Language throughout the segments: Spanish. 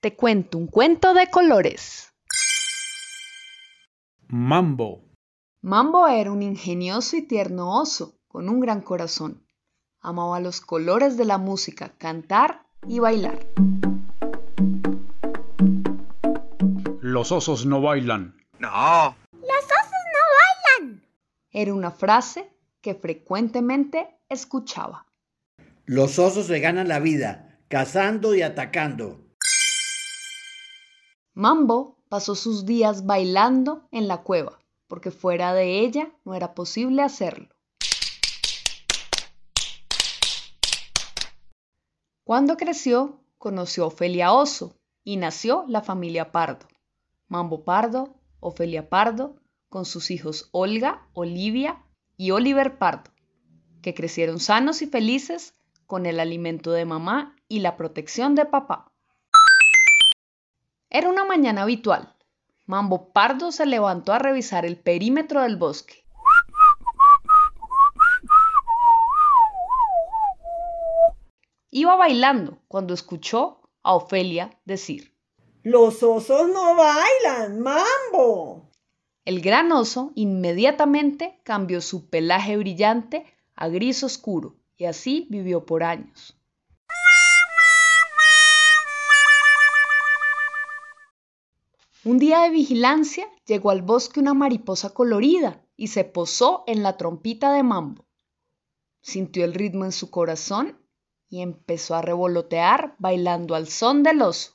Te cuento un cuento de colores. Mambo. Mambo era un ingenioso y tierno oso con un gran corazón. Amaba los colores de la música, cantar y bailar. Los osos no bailan. No. Los osos no bailan. Era una frase que frecuentemente escuchaba. Los osos se ganan la vida, cazando y atacando. Mambo pasó sus días bailando en la cueva, porque fuera de ella no era posible hacerlo. Cuando creció, conoció a Ofelia Oso y nació la familia Pardo. Mambo Pardo, Ofelia Pardo, con sus hijos Olga, Olivia y Oliver Pardo, que crecieron sanos y felices con el alimento de mamá y la protección de papá. Era una mañana habitual. Mambo Pardo se levantó a revisar el perímetro del bosque. Iba bailando cuando escuchó a Ofelia decir, Los osos no bailan, mambo. El gran oso inmediatamente cambió su pelaje brillante a gris oscuro y así vivió por años. Un día de vigilancia llegó al bosque una mariposa colorida y se posó en la trompita de Mambo. Sintió el ritmo en su corazón y empezó a revolotear bailando al son del oso.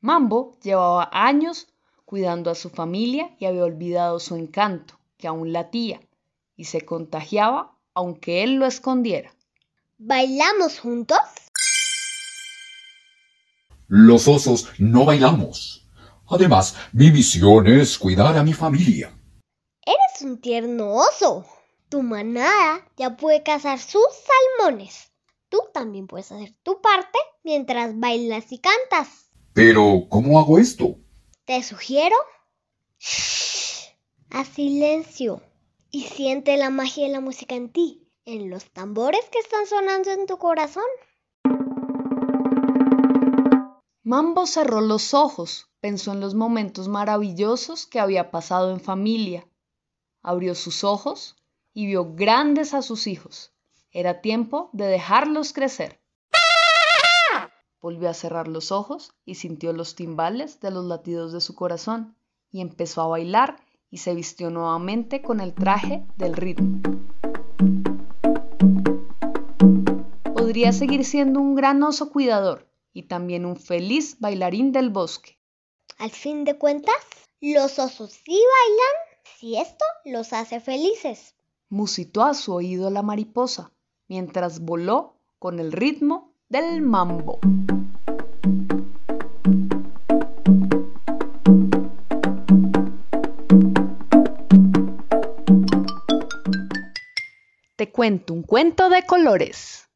Mambo llevaba años cuidando a su familia y había olvidado su encanto, que aún latía, y se contagiaba aunque él lo escondiera. ¿Bailamos juntos? Los osos no bailamos. Además, mi misión es cuidar a mi familia. Eres un tierno oso. Tu manada ya puede cazar sus salmones. Tú también puedes hacer tu parte mientras bailas y cantas. Pero, ¿cómo hago esto? Te sugiero shh, a silencio y siente la magia de la música en ti, en los tambores que están sonando en tu corazón. Mambo cerró los ojos, pensó en los momentos maravillosos que había pasado en familia. Abrió sus ojos y vio grandes a sus hijos. Era tiempo de dejarlos crecer. Volvió a cerrar los ojos y sintió los timbales de los latidos de su corazón y empezó a bailar y se vistió nuevamente con el traje del ritmo. Podría seguir siendo un gran oso cuidador y también un feliz bailarín del bosque. Al fin de cuentas, los osos sí bailan si esto los hace felices. Musitó a su oído la mariposa mientras voló con el ritmo del mambo. Te cuento un cuento de colores.